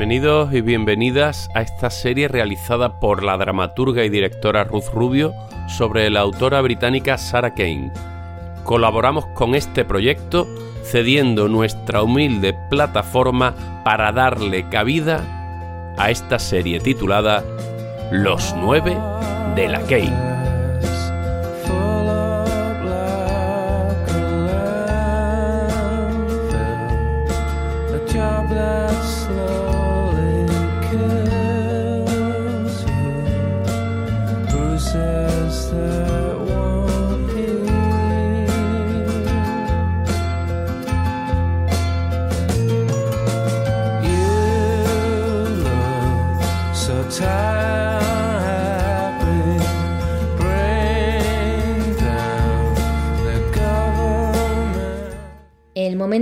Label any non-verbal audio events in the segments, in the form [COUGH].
Bienvenidos y bienvenidas a esta serie realizada por la dramaturga y directora Ruth Rubio sobre la autora británica Sarah Kane. Colaboramos con este proyecto cediendo nuestra humilde plataforma para darle cabida a esta serie titulada Los nueve de la Kane.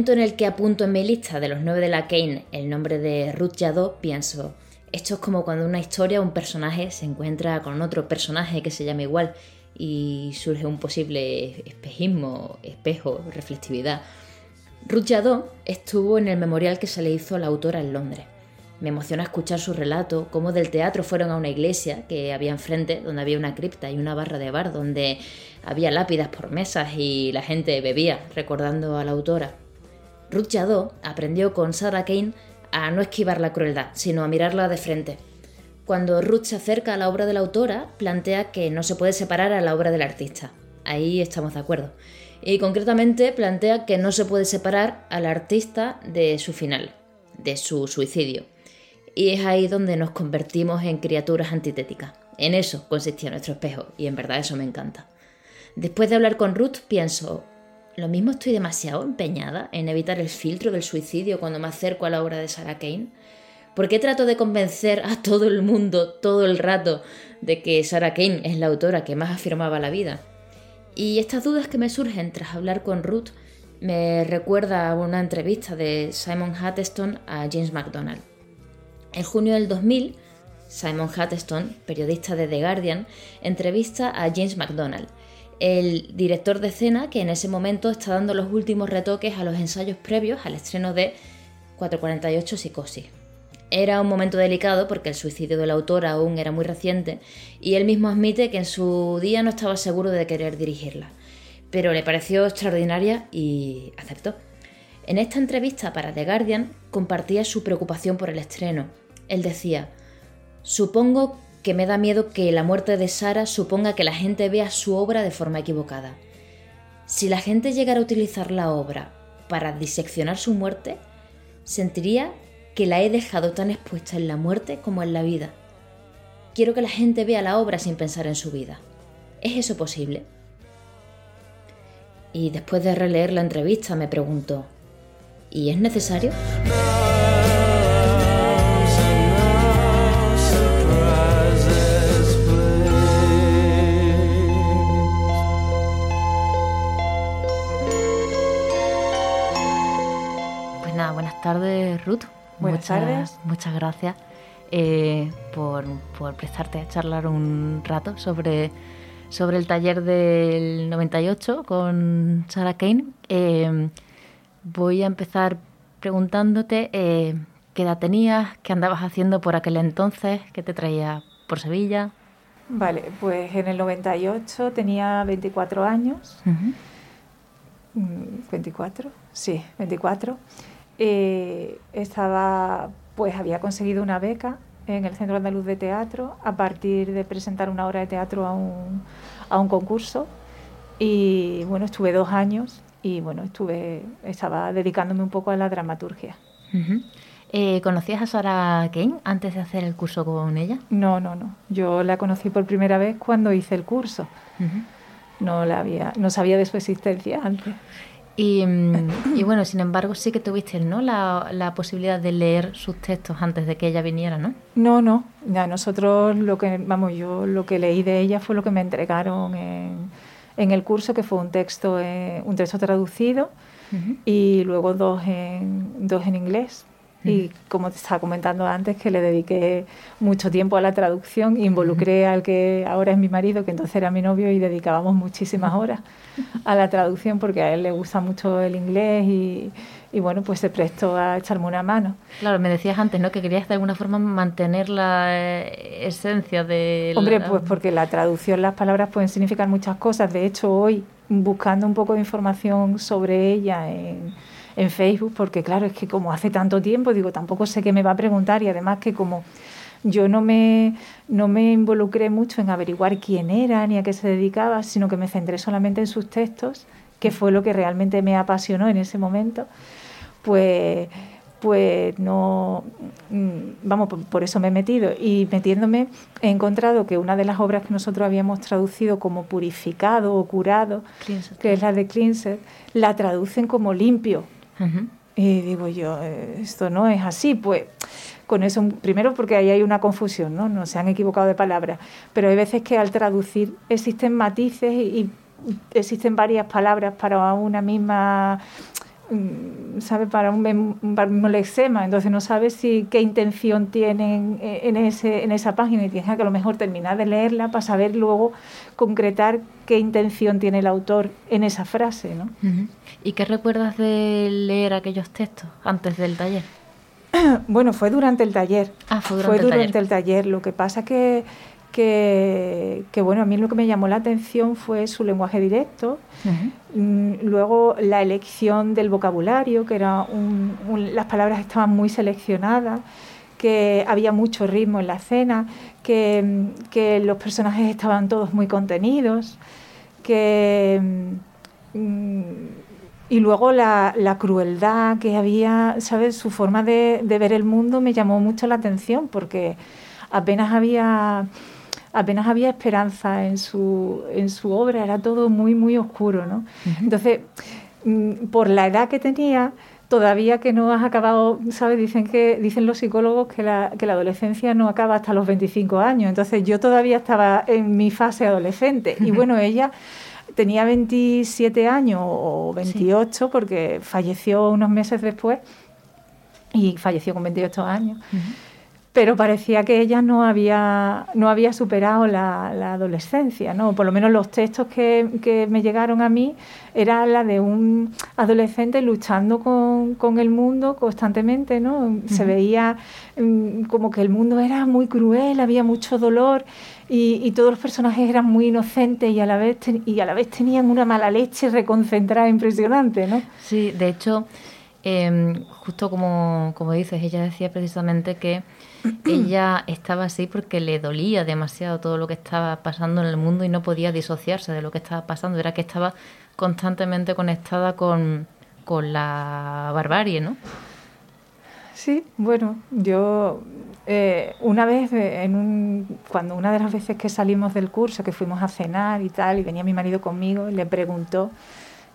Momento en el que apunto en mi lista de los nueve de la Kane el nombre de Ruth Jadot, pienso, esto es como cuando una historia un personaje se encuentra con otro personaje que se llama igual y surge un posible espejismo, espejo, reflectividad. Ruth Jadot estuvo en el memorial que se le hizo a la autora en Londres. Me emociona escuchar su relato, cómo del teatro fueron a una iglesia que había enfrente, donde había una cripta y una barra de bar, donde había lápidas por mesas y la gente bebía, recordando a la autora. Ruth Jadot aprendió con Sarah Kane a no esquivar la crueldad, sino a mirarla de frente. Cuando Ruth se acerca a la obra de la autora, plantea que no se puede separar a la obra del artista. Ahí estamos de acuerdo. Y concretamente plantea que no se puede separar al artista de su final, de su suicidio. Y es ahí donde nos convertimos en criaturas antitéticas. En eso consistía nuestro espejo, y en verdad eso me encanta. Después de hablar con Ruth, pienso, lo mismo estoy demasiado empeñada en evitar el filtro del suicidio cuando me acerco a la obra de Sarah Kane. ¿Por qué trato de convencer a todo el mundo todo el rato de que Sarah Kane es la autora que más afirmaba la vida? Y estas dudas que me surgen tras hablar con Ruth me recuerda a una entrevista de Simon Hatterstone a James MacDonald. En junio del 2000, Simon Hatterstone, periodista de The Guardian, entrevista a James MacDonald, el director de escena que en ese momento está dando los últimos retoques a los ensayos previos al estreno de 448 Psicosis. Era un momento delicado porque el suicidio de la autora aún era muy reciente y él mismo admite que en su día no estaba seguro de querer dirigirla, pero le pareció extraordinaria y aceptó. En esta entrevista para The Guardian compartía su preocupación por el estreno. Él decía, supongo que me da miedo que la muerte de Sara suponga que la gente vea su obra de forma equivocada. Si la gente llegara a utilizar la obra para diseccionar su muerte, sentiría que la he dejado tan expuesta en la muerte como en la vida. Quiero que la gente vea la obra sin pensar en su vida. ¿Es eso posible? Y después de releer la entrevista me pregunto, ¿y es necesario? Buenas tardes Ruth. Buenas muchas, tardes. Muchas gracias eh, por, por prestarte a charlar un rato sobre, sobre el taller del 98 con Sarah Kane. Eh, voy a empezar preguntándote eh, qué edad tenías, qué andabas haciendo por aquel entonces, qué te traía por Sevilla. Vale, pues en el 98 tenía 24 años. Mm, ¿24? Sí, 24. Eh, estaba, pues había conseguido una beca en el Centro Andaluz de Teatro a partir de presentar una obra de teatro a un, a un concurso. Y bueno, estuve dos años y bueno, estuve, estaba dedicándome un poco a la dramaturgia. Ujú. Eh, ¿Conocías a Sarah Kane antes de hacer el curso con ella? No, no, no. Yo la conocí por primera vez cuando hice el curso. Ujú. No la había, no sabía de su existencia antes. Y, mm, y bueno, sin embargo, sí que tuviste ¿no? la, la posibilidad de leer sus textos antes de que ella viniera, ¿no? No, no. Ya nosotros lo que, vamos, yo lo que leí de ella fue lo que me entregaron en, en el curso, que fue un texto, eh, un texto traducido y luego dos en, dos en inglés. Y como te estaba comentando antes, que le dediqué mucho tiempo a la traducción, involucré al que ahora es mi marido, que entonces era mi novio, y dedicábamos muchísimas horas a la traducción porque a él le gusta mucho el inglés y, y bueno, pues se prestó a echarme una mano. Claro, me decías antes, ¿no? Que querías de alguna forma mantener la eh, esencia de... Hombre, pues porque la traducción, las palabras pueden significar muchas cosas. De hecho, hoy, buscando un poco de información sobre ella en, en Facebook, porque claro, es que como hace tanto tiempo, digo, tampoco sé qué me va a preguntar y además que como yo no me, no me involucré mucho en averiguar quién era ni a qué se dedicaba, sino que me centré solamente en sus textos, que fue lo que realmente me apasionó en ese momento pues pues no, mm, vamos, por, eso me he metido. Y metiéndome he encontrado que una de las obras que nosotros habíamos traducido como purificado o curado, que es la de Cleanser, la traducen como limpio. Y digo yo, eh, esto no es así, pues con eso, primero porque ahí hay una confusión, ¿no? No se han equivocado de palabras, pero hay veces que al traducir existen matices y existen varias palabras para una misma sabe para un, lexema, entonces no sabe si qué intención tienen en, ese, en esa página y tienes que a lo mejor terminar de leerla para saber luego concretar qué intención tiene el autor en esa frase. ¿no? ¿Y qué recuerdas de leer aquellos textos antes del taller? [CLEARS THROAT] Bueno, fue durante el taller. Ah, fue durante, el, taller. el taller. Lo que pasa que que, bueno, a mí lo que me llamó la atención fue su lenguaje directo, mm, luego la elección del vocabulario, que era las palabras estaban muy seleccionadas, que había mucho ritmo en la escena, que, los personajes estaban todos muy contenidos, que... Mm, y luego la, crueldad que había, ¿sabes? Su forma de ver el mundo me llamó mucho la atención porque apenas había apenas había esperanza en su, en su obra, era todo muy, muy oscuro, ¿no? Entonces, mm, por la edad que tenía, todavía que no has acabado, ¿sabes? Dicen que dicen los psicólogos que la, que la adolescencia no acaba hasta los 25 años. Entonces, yo todavía estaba en mi fase adolescente. Y bueno, ella tenía 27 años o 28 porque falleció unos meses después y falleció con 28 años pero parecía que ella no había, no había superado la, adolescencia, ¿no? Por lo menos los textos que, me llegaron a mí era la de un adolescente luchando con, el mundo constantemente, ¿no? Se veía mm, como que el mundo era muy cruel, había mucho dolor y, todos los personajes eran muy inocentes y a la vez, y a la vez tenían una mala leche reconcentrada impresionante, ¿no? Sí, de hecho, em, justo como, como dices, ella decía precisamente que [CLEARS THROAT] ella estaba así porque le dolía demasiado todo lo que estaba pasando en el mundo y no podía disociarse de lo que estaba pasando. Era que estaba constantemente conectada con, la barbarie, ¿no? Sí, bueno, yo eh, una vez, eh, en un, cuando una de las veces que salimos del curso, que fuimos a cenar y tal, y venía mi marido conmigo, le preguntó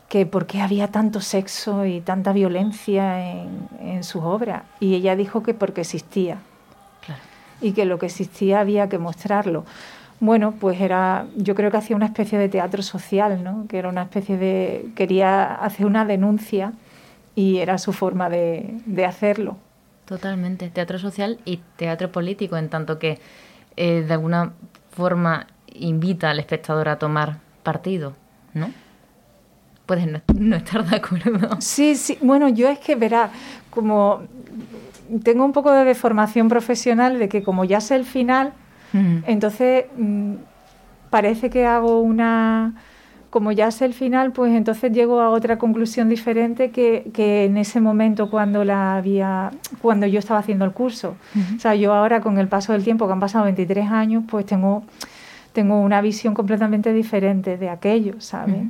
que por qué había tanto sexo y tanta violencia en, en sus obras. Y ella dijo que porque existía, y que lo que existía había que mostrarlo. Bueno, pues era, yo creo que hacía una especie de teatro social, ¿no? Que era una especie de, quería hacer una denuncia y era su forma de, hacerlo. Totalmente, teatro social y teatro político, en tanto que eh, de alguna forma invita al espectador a tomar partido, ¿no? Puedes no, no, estar de acuerdo. Sí, sí. Bueno, yo es que, verá, como tengo un poco de deformación profesional de que como ya sé el final, entonces mm, parece que hago una... Como ya sé el final, pues entonces llego a otra conclusión diferente que, que en ese momento cuando la había, cuando yo estaba haciendo el curso. O sea, yo ahora con el paso del tiempo, que han pasado 23 años, pues tengo, tengo una visión completamente diferente de aquello, ¿sabes?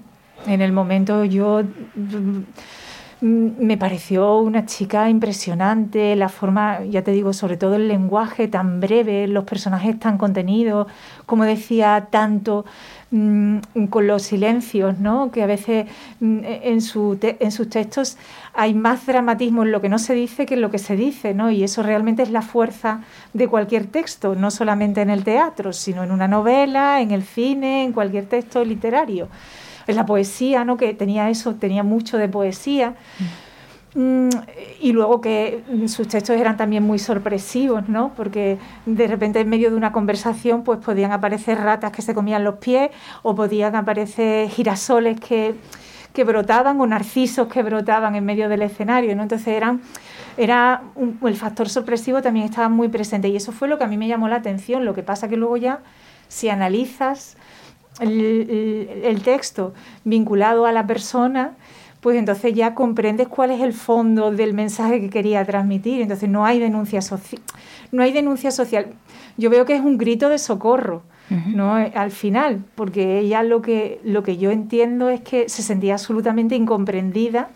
En el momento yo Mm, me pareció una chica impresionante, la forma, ya te digo, sobre todo el lenguaje tan breve, los personajes tan contenidos, como decía, tanto mm, con los silencios, ¿no? que a veces mm, en, su en sus textos hay más dramatismo en lo que no se dice que en lo que se dice, ¿no? y eso realmente es la fuerza de cualquier texto, no solamente en el teatro, sino en una novela, en el cine, en cualquier texto literario. En la poesía, ¿no? que tenía eso, tenía mucho de poesía. Mm, y luego que sus textos eran también muy sorpresivos, ¿no? Porque de repente en medio de una conversación pues podían aparecer ratas que se comían los pies o podían aparecer girasoles que, que brotaban o narcisos que brotaban en medio del escenario, ¿no? Entonces eran era el factor sorpresivo también estaba muy presente y eso fue lo que a mí me llamó la atención. Lo que pasa que luego ya si analizas el texto vinculado a la persona, pues entonces ya comprendes cuál es el fondo del mensaje que quería transmitir. Entonces no hay denuncia social. No hay denuncia social. Yo veo que es un grito de socorro. ¿no? Eh, al final, porque ella lo que, lo que yo entiendo es que se sentía absolutamente incomprendida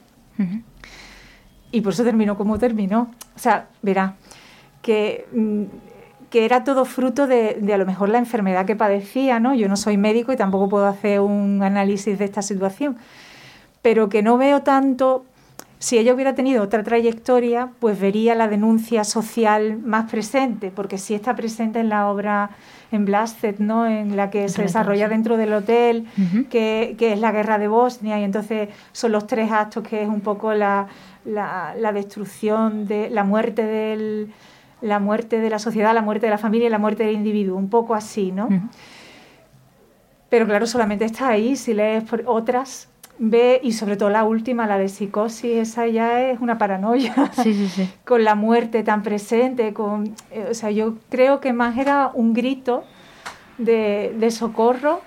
y por eso terminó como terminó. O sea, verá, que, mm, que era todo fruto de, de, a lo mejor la enfermedad que padecía, ¿no? Yo no soy médico y tampoco puedo hacer un análisis de esta situación, pero que no veo tanto, si ella hubiera tenido otra trayectoria, pues vería la denuncia social más presente, porque sí está presente en la obra en Blasted, ¿no? en la que se desarrolla dentro del hotel, que, que, es la guerra de Bosnia, y entonces son los tres actos que es un poco la, la, la destrucción, de la muerte del la muerte de la sociedad, la muerte de la familia y la muerte del individuo, un poco así, ¿no? Pero claro, solamente está ahí, si lees por otras, ve, y sobre todo la última, la de psicosis, esa ya es una paranoia. [LAUGHS] Sí, sí, sí. con la muerte tan presente, con, eh, o sea, yo creo que más era un grito de, de socorro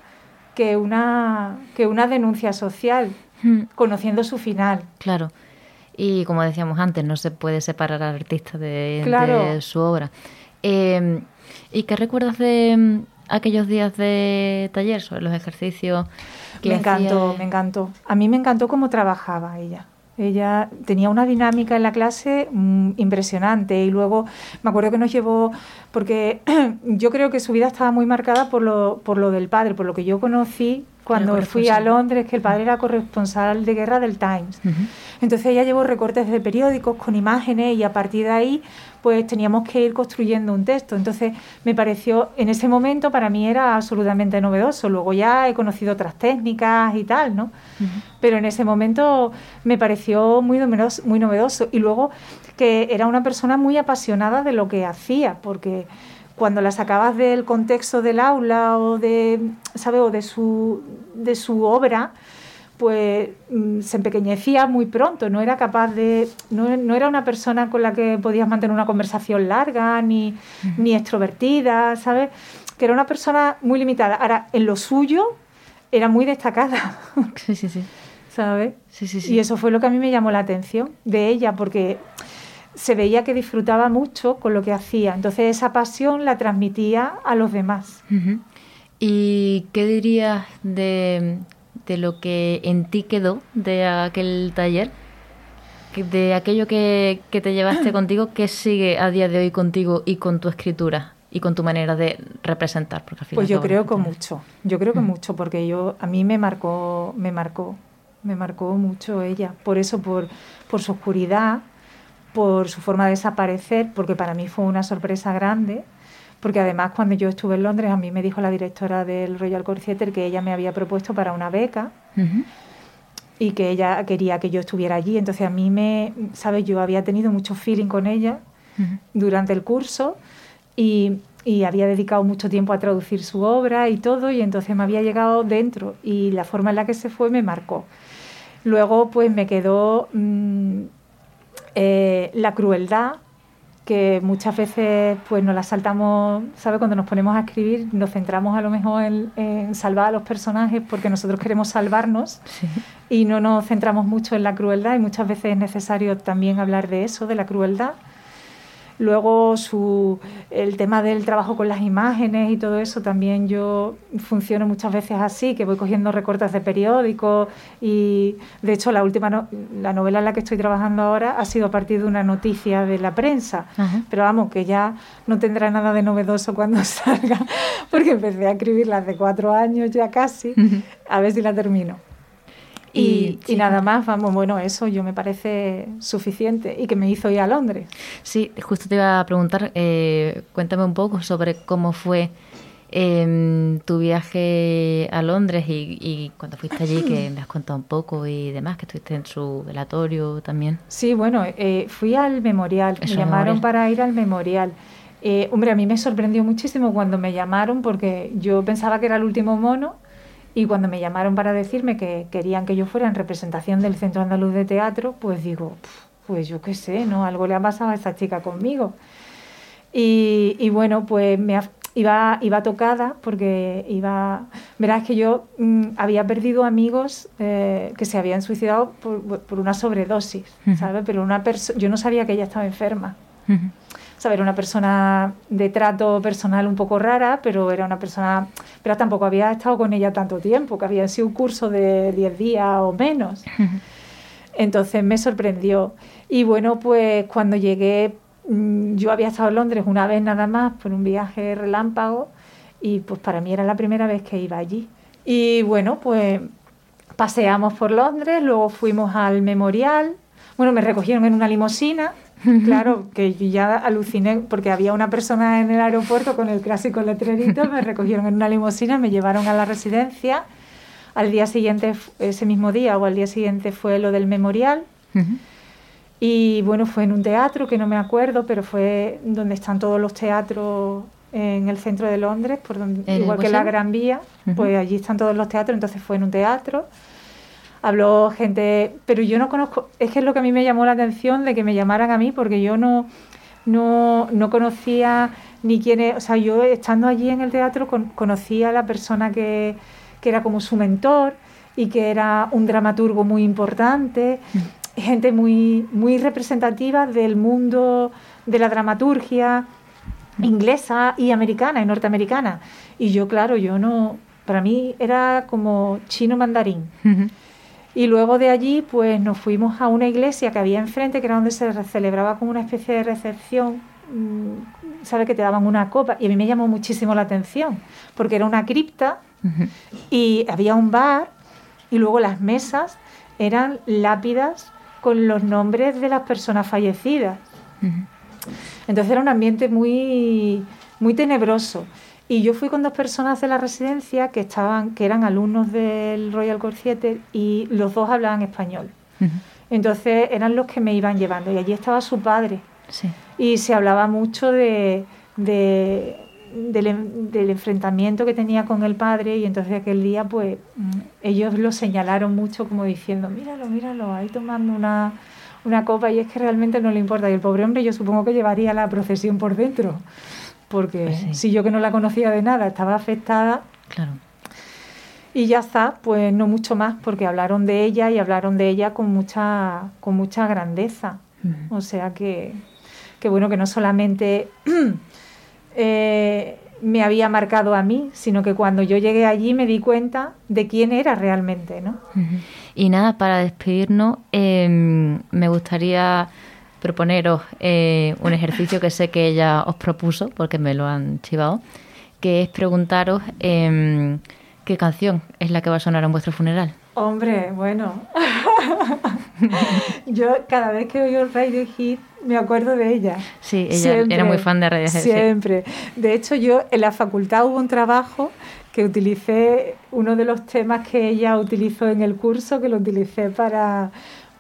que una, que una denuncia social, hmm. conociendo su final. Claro. Y como decíamos antes, no se puede separar al artista de, de su obra. Eh, ¿Y qué recuerdas de aquellos días de taller sobre los ejercicios? me encantó, me encantó. A mí me encantó cómo trabajaba ella. Ella tenía una dinámica en la clase mm, impresionante y luego me acuerdo que nos llevó, porque [CLEARS THROAT] yo creo que su vida estaba muy marcada por lo, por lo del padre, por lo que yo conocí cuando fui a Londres, que el padre era corresponsal de guerra del Times. Entonces ella llevó recortes de periódicos con imágenes y a partir de ahí pues teníamos que ir construyendo un texto. Entonces me pareció, en ese momento para mí era absolutamente novedoso. Luego ya he conocido otras técnicas y tal, ¿no? Pero en ese momento me pareció muy novedoso, muy novedoso. Y luego que era una persona muy apasionada de lo que hacía, porque cuando la sacabas del contexto del aula o de, ¿sabe? O de su, de su obra, pues mm, se empequeñecía muy pronto, no era capaz de, no, era una persona con la que podías mantener una conversación larga, ni, ni extrovertida, ¿sabes? Que era una persona muy limitada. Ahora, en lo suyo era muy destacada. Sí, sí, sí. ¿Sabes? Sí, sí, sí. Y eso fue lo que a mí me llamó la atención de ella, porque se veía que disfrutaba mucho con lo que hacía. Entonces esa pasión la transmitía a los demás. ¿Y qué dirías de de lo que en ti quedó de aquel taller, de aquello que, te llevaste [CLEARS THROAT] contigo, que sigue a día de hoy contigo y con tu escritura y con tu manera de representar. Porque pues yo creo que mucho, yo creo que mucho, porque yo a mí me marcó, me marcó, me marcó mucho ella. Por eso, por, por su oscuridad, por su forma de desaparecer, porque para mí fue una sorpresa grande porque además cuando yo estuve en Londres a mí me dijo la directora del Royal Court Theatre que ella me había propuesto para una beca y que ella quería que yo estuviera allí. Entonces a mí me, ¿sabes? Yo había tenido mucho feeling con ella durante el curso y, y, había dedicado mucho tiempo a traducir su obra y todo y entonces me había llegado dentro y la forma en la que se fue me marcó. Luego pues me quedó mm, eh, la crueldad que muchas veces pues nos la saltamos, ¿sabes? Cuando nos ponemos a escribir nos centramos a lo mejor en, salvar a los personajes porque nosotros queremos salvarnos y no nos centramos mucho en la crueldad y muchas veces es necesario también hablar de eso, de la crueldad. Luego su, el tema del trabajo con las imágenes y todo eso, también yo funciono muchas veces así, que voy cogiendo recortes de periódicos y de hecho la última, la novela en la que estoy trabajando ahora ha sido a partir de una noticia de la prensa, pero vamos, que ya no tendrá nada de novedoso cuando [LAUGHS] salga, porque empecé a escribirla hace cuatro años ya casi, a ver si la termino. Y, nada más, vamos, bueno, eso yo me parece suficiente y que me hizo ir a Londres. Sí, justo te iba a preguntar, eh, cuéntame un poco sobre cómo fue em, tu viaje a Londres y, y cuando fuiste allí, que me has contado un poco y demás, que estuviste en su velatorio también. Sí, bueno, eh, fui al memorial, Eso, me llamaron memorial. para ir al memorial. Eh, hombre, a mí me sorprendió muchísimo cuando me llamaron porque yo pensaba que era el último mono y cuando me llamaron para decirme que querían que yo fuera en representación del Centro Andaluz de Teatro, pues digo, "Pf, pues yo qué sé, ¿no? Algo le ha pasado a esta chica conmigo. Y, y bueno, pues me iba, iba tocada porque iba... Verás que yo mm, había perdido amigos eh, que se habían suicidado por, por una sobredosis, Ujú. ¿sabes? Pero una yo no sabía que ella estaba enferma. ¿Sabes? Era una persona de trato personal un poco rara, pero era una persona... Pero tampoco había estado con ella tanto tiempo, que había sido un curso de 10 días o menos. Entonces me sorprendió. Y bueno, pues cuando llegué, mm, yo había estado en Londres una vez nada más por un viaje relámpago y pues para mí era la primera vez que iba allí. Y bueno, pues paseamos por Londres, luego fuimos al memorial. Bueno, me recogieron en una limusina. [LAUGHS] Claro, que yo ya aluciné porque había una persona en el aeropuerto con el clásico letrerito, me recogieron en una limusina, me llevaron a la residencia. Al día siguiente, ese mismo día o al día siguiente fue lo del memorial. Y bueno, fue en un teatro que no me acuerdo, pero fue donde están todos los teatros en el centro de Londres, por donde, ¿En el igual que la? Gran Vía, pues allí están todos los teatros, entonces fue en un teatro. Habló gente, pero yo no conozco, es que es lo que a mí me llamó la atención de que me llamaran a mí, porque yo no, no, no conocía ni quién es, o sea, yo estando allí en el teatro con- conocía a la persona que, que era como su mentor y que era un dramaturgo muy importante, gente muy, muy representativa del mundo de la dramaturgia inglesa y americana y norteamericana. Y yo, claro, yo no, para mí era como chino mandarín. Y luego de allí, pues nos fuimos a una iglesia que había enfrente, que era donde se celebraba como una especie de recepción, mm, ¿sabes? Que te daban una copa. Y a mí me llamó muchísimo la atención, porque era una cripta y había un bar y luego las mesas eran lápidas con los nombres de las personas fallecidas. Entonces era un ambiente muy, muy tenebroso. Y yo fui con dos personas de la residencia que estaban, que eran alumnos del Royal Court Theatre y los dos hablaban español. Entonces eran los que me iban llevando y allí estaba su padre Sí. y se hablaba mucho de, de- del, en- del enfrentamiento que tenía con el padre y entonces aquel día pues mm, ellos lo señalaron mucho como diciendo míralo, míralo, ahí tomando una, una copa y es que realmente no le importa y el pobre hombre yo supongo que llevaría la procesión por dentro porque Pues sí. si yo que no la conocía de nada estaba afectada Claro. y ya está, pues no mucho más porque hablaron de ella y hablaron de ella con mucha, con mucha grandeza. O sea que, que bueno, que no solamente [CLEARS THROAT] eh, me había marcado a mí, sino que cuando yo llegué allí me di cuenta de quién era realmente, ¿no? Y nada, para despedirnos, eh, me gustaría proponeros eh, un ejercicio que sé que ella os propuso, porque me lo han chivado, que es preguntaros eh, qué canción es la que va a sonar en vuestro funeral. Hombre, bueno. [LAUGHS] yo cada vez que oigo el Radio Hit me acuerdo de ella. Sí, ella era muy fan de Radiohead, sí. Siempre. De hecho, yo en la facultad hubo un trabajo que utilicé, uno de los temas que ella utilizó en el curso, que lo utilicé para,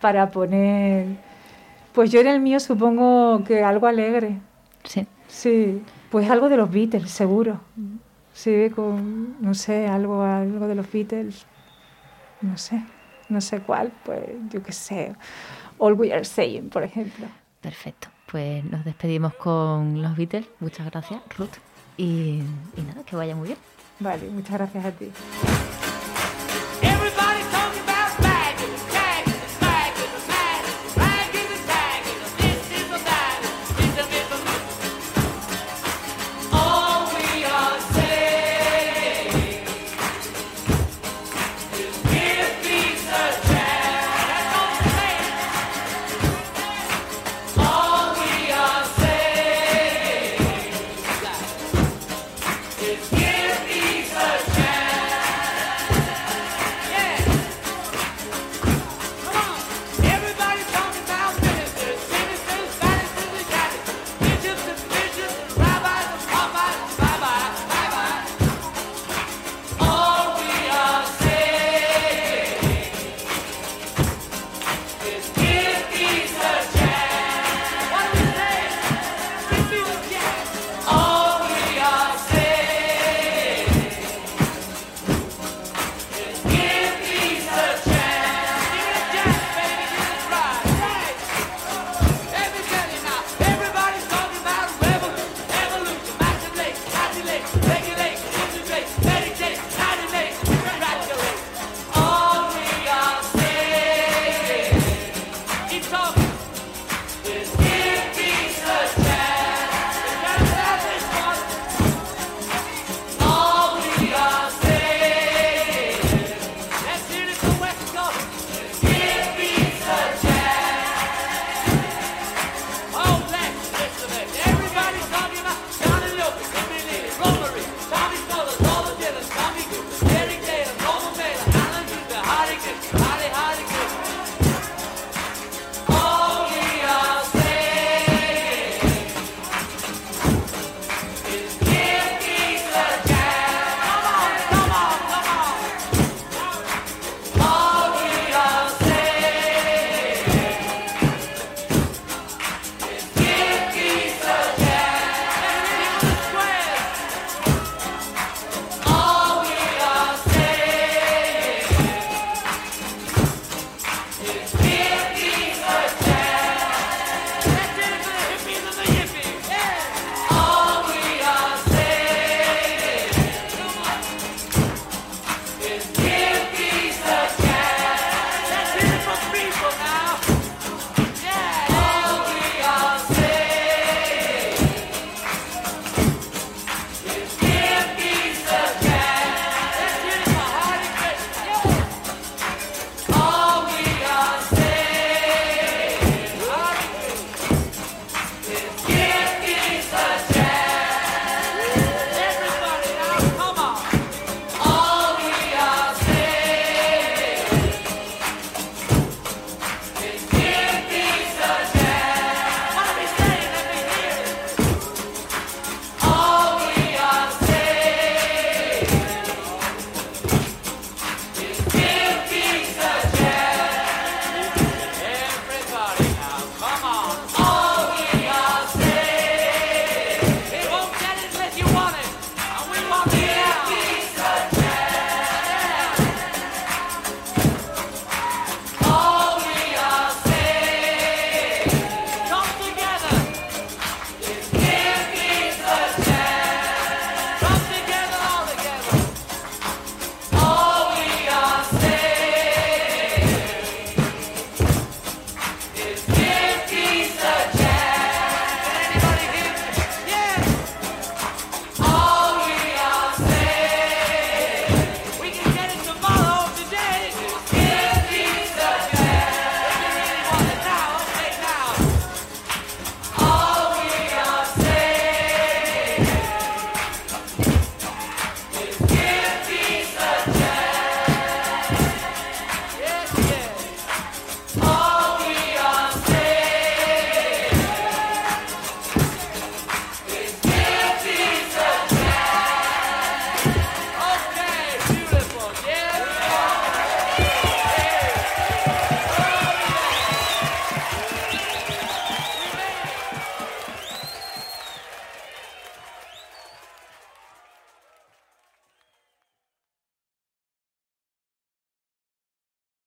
para poner... Pues yo en el mío supongo que algo alegre. Sí. Sí, pues algo de los Beatles, seguro. Sí, con, no sé, algo, algo de los Beatles. No sé, no sé cuál, pues yo qué sé. All We Are Saying, por ejemplo. Perfecto. Pues nos despedimos con los Beatles. Muchas gracias, Ruth. Y, y nada, que vaya muy bien. Vale, muchas gracias a ti.